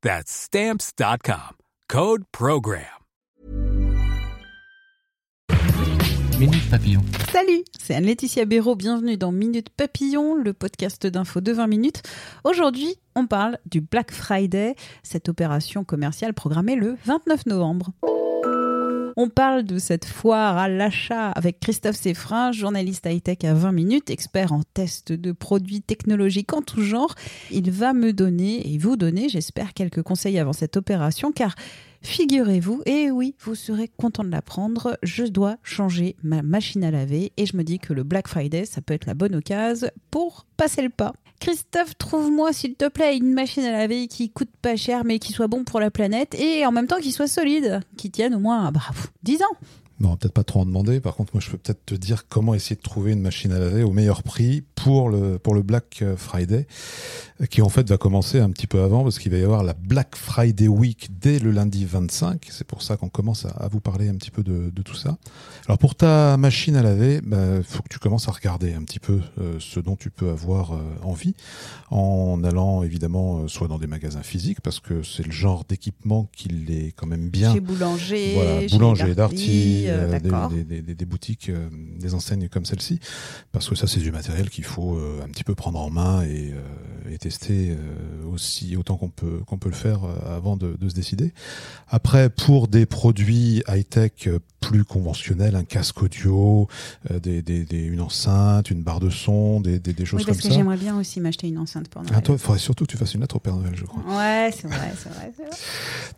That's Stamps.com. Code PROGRAM. Minute Papillon. Salut, c'est Anne-Laetitia Béraud. Bienvenue dans Minute Papillon, le podcast d'info de 20 minutes. Aujourd'hui, on parle du Black Friday, cette opération commerciale programmée le 29 novembre. On parle de cette foire à l'achat avec Christophe Seffrin, journaliste high-tech à 20 minutes, expert en test de produits technologiques en tout genre. Il va me donner et vous donner, j'espère, quelques conseils avant cette opération car Figurez-vous, et oui, vous serez content de l'apprendre, je dois changer ma machine à laver et je me dis que le Black Friday, ça peut être la bonne occasion pour passer le pas. Christophe, trouve-moi s'il te plaît une machine à laver qui coûte pas cher mais qui soit bon pour la planète et en même temps qui soit solide, qui tienne au moins bah, 10 ans. Non, peut-être pas trop en demander. Par contre, moi, je peux peut-être te dire comment essayer de trouver une machine à laver au meilleur prix pour le, pour le Black Friday, qui en fait va commencer un petit peu avant parce qu'il va y avoir la Black Friday Week dès le lundi 25. C'est pour ça qu'on commence à, vous parler un petit peu de, de, tout ça. Alors, pour ta machine à laver, il bah, faut que tu commences à regarder un petit peu euh, ce dont tu peux avoir euh, envie en allant évidemment euh, soit dans des magasins physiques parce que c'est le genre d'équipement qui est quand même bien. Chez Boulanger, voilà, Boulanger, Darty euh, des, des, des, boutiques, euh, des enseignes comme celle-ci, parce que ça c'est du matériel qu'il faut euh, un petit peu prendre en main et, et tester aussi autant qu'on peut qu'on peut le faire avant de, de, se décider. Après, pour des produits high-tech plus conventionnels, un casque audio, des, une enceinte, une barre de son, des, choses oui, comme ça. Parce que j'aimerais bien aussi m'acheter une enceinte pour Noël. Ah, toi, il faudrait surtout que tu fasses une lettre au Père Noël, je crois. Ouais, c'est vrai, c'est vrai, vrai,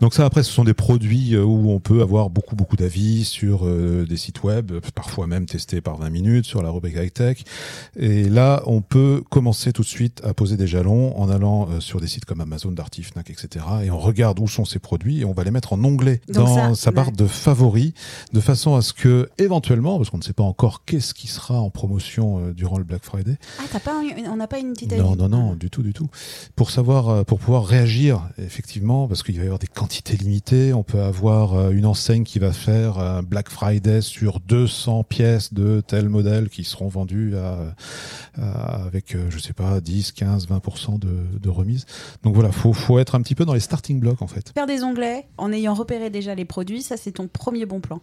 Donc ça, après, ce sont des produits où on peut avoir beaucoup beaucoup d'avis sur euh, des sites web, parfois même testés par 20 minutes sur la rubrique high tech. Et là, on peut commencer tout de suite à poser des en allant euh, sur des sites comme Amazon, Darty, Fnac, etc. Et on regarde où sont ces produits et on va les mettre en onglet dans sa barre de favoris, de façon à ce que éventuellement, parce qu'on ne sait pas encore qu'est-ce qui sera en promotion euh, durant le Black Friday. Ah, t'as pas, on n'a pas une petite Non, non, non, du tout, du tout. Pour savoir, pour pouvoir réagir effectivement, parce qu'il va y avoir des quantités limitées, on peut avoir une enseigne qui va faire un Black Friday sur 200 pièces de tel modèle qui seront vendues à, avec, euh, je sais pas, 10, 15, 20% de, de remise. Donc voilà, faut, faut être un petit peu dans les starting blocks en fait. Faire des onglets en ayant repéré déjà les produits, ça c'est ton premier bon plan.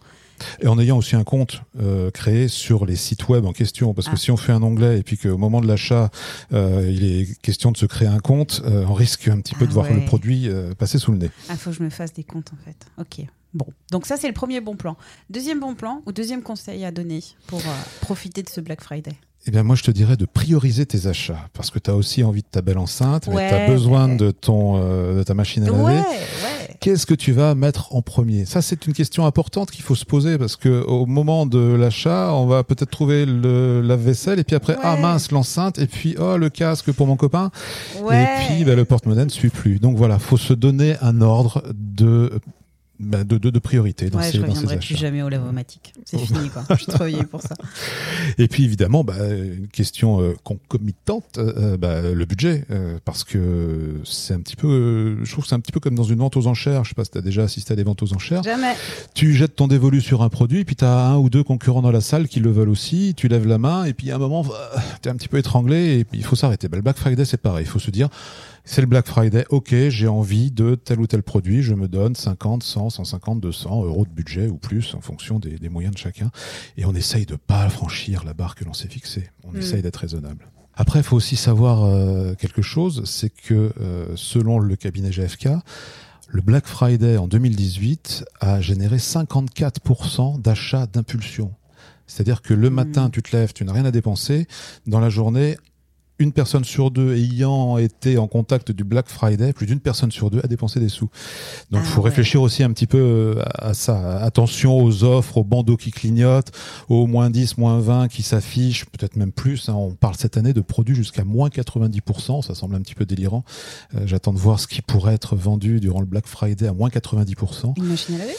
Et en ayant aussi un compte euh, créé sur les sites web en question, parce que ah. si on fait un onglet et puis qu'au moment de l'achat, euh, il est question de se créer un compte, euh, on risque un petit peu de ah voir le produit passer sous le nez. Ah, faut que je me fasse des comptes en fait. Ok. Bon, donc ça c'est le premier bon plan. Deuxième bon plan ou deuxième conseil à donner pour euh, profiter de ce Black Friday? Eh bien, moi, je te dirais de prioriser tes achats parce que tu as aussi envie de ta belle enceinte, mais tu as besoin de, ton, euh, de ta machine à laver. Ouais, Qu'est-ce que tu vas mettre en premier? Ça, c'est une question importante qu'il faut se poser parce que au moment de l'achat, on va peut-être trouver le lave-vaisselle et puis après, ah mince, l'enceinte et puis oh le casque pour mon copain. Et puis bah, le porte-monnaie ne suit plus. Donc voilà, faut se donner un ordre de bah, de, de, de, priorité dans ouais, ces, je dans ces plus jamais au lavomatique. C'est fini, quoi. Je suis trop vieille pour ça. Et puis, évidemment, bah, une question euh, concomitante, euh, bah, le budget. Euh, parce que c'est un petit peu, je trouve que c'est un petit peu comme dans une vente aux enchères. Je sais pas si tu as déjà assisté à des ventes aux enchères. Jamais. Tu jettes ton dévolu sur un produit, puis tu as un ou deux concurrents dans la salle qui le veulent aussi. Tu lèves la main, et puis à un moment, tu es un petit peu étranglé, et puis il faut s'arrêter. Bah, le Black Friday, c'est pareil. Il faut se dire, c'est le Black Friday, ok, j'ai envie de tel ou tel produit, je me donne 50, 100, 150, 200 euros de budget ou plus en fonction des, des moyens de chacun. Et on essaye de pas franchir la barre que l'on s'est fixée. On Mm. essaye d'être raisonnable. Après, il faut aussi savoir euh, quelque chose, c'est que euh, selon le cabinet GFK, Le Black Friday en 2018 a généré 54% d'achats d'impulsion. C'est-à-dire que le matin, tu te lèves, tu n'as rien à dépenser. Dans la journée, une personne sur deux ayant été en contact du Black Friday, plus d'une personne sur deux a dépensé des sous. Donc, il Ah faut ouais. réfléchir aussi un petit peu euh, à ça. Attention aux offres, aux bandeaux qui clignotent, aux moins 10, moins 20 qui s'affichent, peut-être même plus. hein. On parle cette année de produits jusqu'à moins 90%. Ça semble un petit peu délirant. Euh, J'attends de voir ce qui pourrait être vendu durant le Black Friday à moins 90%. Une machine à laver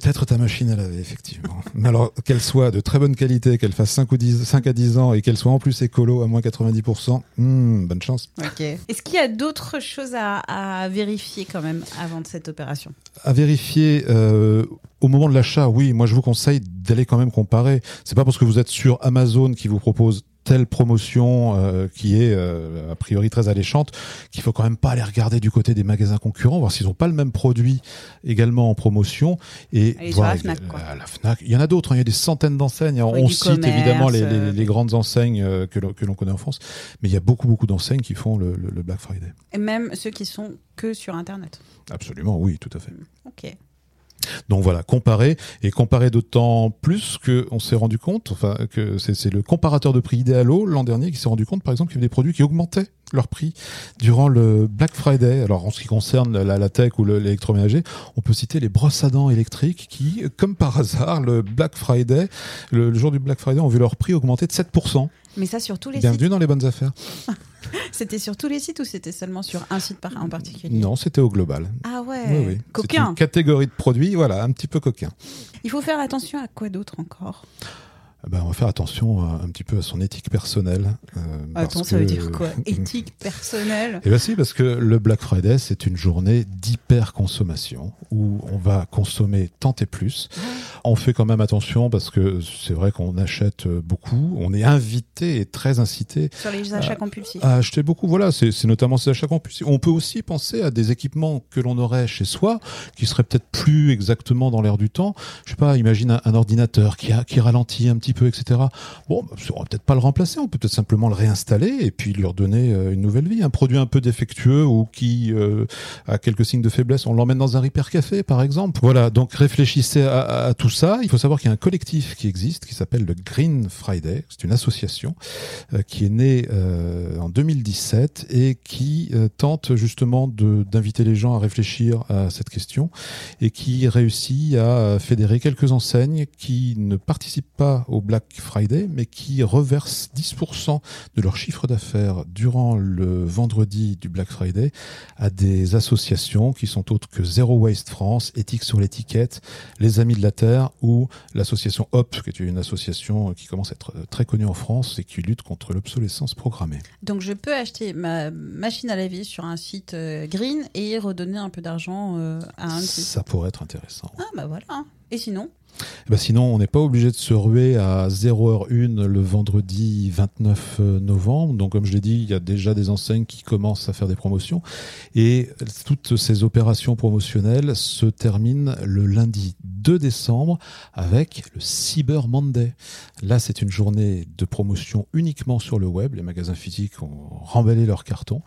Peut-être ta machine à laver, effectivement. Mais alors, qu'elle soit de très bonne qualité, qu'elle fasse 5, ou 10, 5 à 10 ans et qu'elle soit en plus écolo à moins 90%, hmm, bonne chance. Ok. Est-ce qu'il y a d'autres choses à, à vérifier quand même avant de cette opération? À vérifier euh, au moment de l'achat, oui, moi je vous conseille d'aller quand même comparer. C'est pas parce que vous êtes sur Amazon qui vous propose telle promotion euh, qui est euh, a priori très alléchante qu'il faut quand même pas aller regarder du côté des magasins concurrents voir s'ils n'ont pas le même produit également en promotion et voir la Fnac, quoi. la- la Fnac. Il y en a d'autres, hein, il y a des centaines d'enseignes. On cite commerce, évidemment les, les- euh, les grandes enseignes euh, que l'on que l'on connaît en France, mais il y a beaucoup beaucoup d'enseignes qui font le, le- le Black Friday. Et même ceux qui sont que sur Internet. Absolument, oui, tout à fait. Ok. Donc voilà, comparer et comparer d'autant plus que on s'est rendu compte, enfin que c'est le comparateur de prix Idealo l'an dernier qui s'est rendu compte, par exemple, qu'il y avait des produits qui augmentaient leur prix durant le Black Friday. Alors en ce qui concerne la, la tech ou le- l'électroménager, on peut citer les brosses à dents électriques qui, comme par hasard, le Black Friday, le, le jour du Black Friday, ont vu leur prix augmenter de 7%. Mais ça sur tous les Bienvenue dans les bonnes affaires. C'était sur tous les sites ou c'était seulement sur un site par- en particulier? Non, c'était au global. Ah ouais. Oui, oui. Coquin. une catégorie de produits, voilà, un petit peu coquin. Il faut faire attention à quoi d'autre encore? Ben, on va faire attention à- un petit peu à son éthique personnelle. euh, Attends, ça veut dire quoi? Éthique personnelle? Eh bien si, parce que le Black Friday, c'est une journée d'hyper-consommation où on va consommer tant et plus. On fait quand même attention parce que c'est vrai qu'on achète beaucoup. On est invité et très incité sur les achats compulsifs. à acheter beaucoup. Voilà, c'est c'est notamment ces achats compulsifs. On peut aussi penser à des équipements que l'on aurait chez soi, qui seraient peut-être plus exactement dans l'air du temps. Je sais pas, imagine un, un ordinateur qui, a, qui ralentit un petit peu, etc. Bon, bah, on va peut-être pas le remplacer, on peut peut-être simplement le réinstaller et puis lui redonner euh, une nouvelle vie. Un produit un peu défectueux ou qui euh, a quelques signes de faiblesse, on l'emmène dans un repair café, par exemple. Voilà, donc réfléchissez à, tout ça. Il faut savoir qu'il y a un collectif qui existe, qui s'appelle le Green Friday. C'est une association euh, qui est née en 2017 et qui tente justement d'inviter les gens à réfléchir à cette question et qui réussit à fédérer quelques enseignes qui ne participent pas au Black Friday mais qui reversent 10% de leur chiffre d'affaires durant le vendredi du Black Friday à des associations qui sont autres que Zero Waste France, Éthique sur l'étiquette, Les Amis de la Terre ou l'association HOP, qui est une association qui commence à être euh, très connue en France et qui lutte contre l'obsolescence programmée. Donc je peux acheter ma machine à laver sur un site euh, green et redonner un peu d'argent euh, à un Ça pourrait être intéressant. Ah bah voilà. Et sinon Eh ben sinon, on n'est pas obligé de se ruer à 0h01 le vendredi 29 novembre. Donc, comme je l'ai dit, il y a déjà des enseignes qui commencent à faire des promotions. Et toutes ces opérations promotionnelles se terminent le lundi 2 décembre avec le Cyber Monday. Là, c'est une journée de promotion uniquement sur le web. Les magasins physiques ont remballé leurs cartons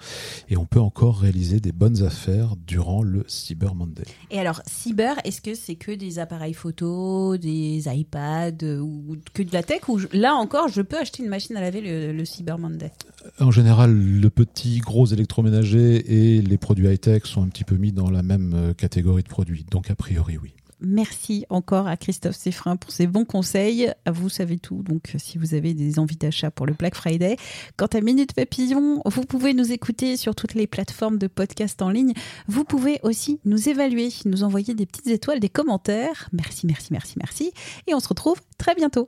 et on peut encore réaliser des bonnes affaires durant le Cyber Monday. Et alors, cyber, est-ce que c'est que des appareils photo, des iPads euh, ou que de la tech Ou là encore, je peux acheter une machine à laver le, le Cyber Monday? En général, le petit, gros électroménager et les produits high-tech sont un petit peu mis dans la même euh, catégorie de produits. Donc, a priori, oui. Merci encore à Christophe Seffrin pour ses bons conseils. Vous savez tout, donc si vous avez des envies d'achat pour le Black Friday. Quant à Minute Papillon, vous pouvez nous écouter sur toutes les plateformes de podcast en ligne. Vous pouvez aussi nous évaluer, nous envoyer des petites étoiles, des commentaires. Merci, merci, merci, merci. Et on se retrouve très bientôt.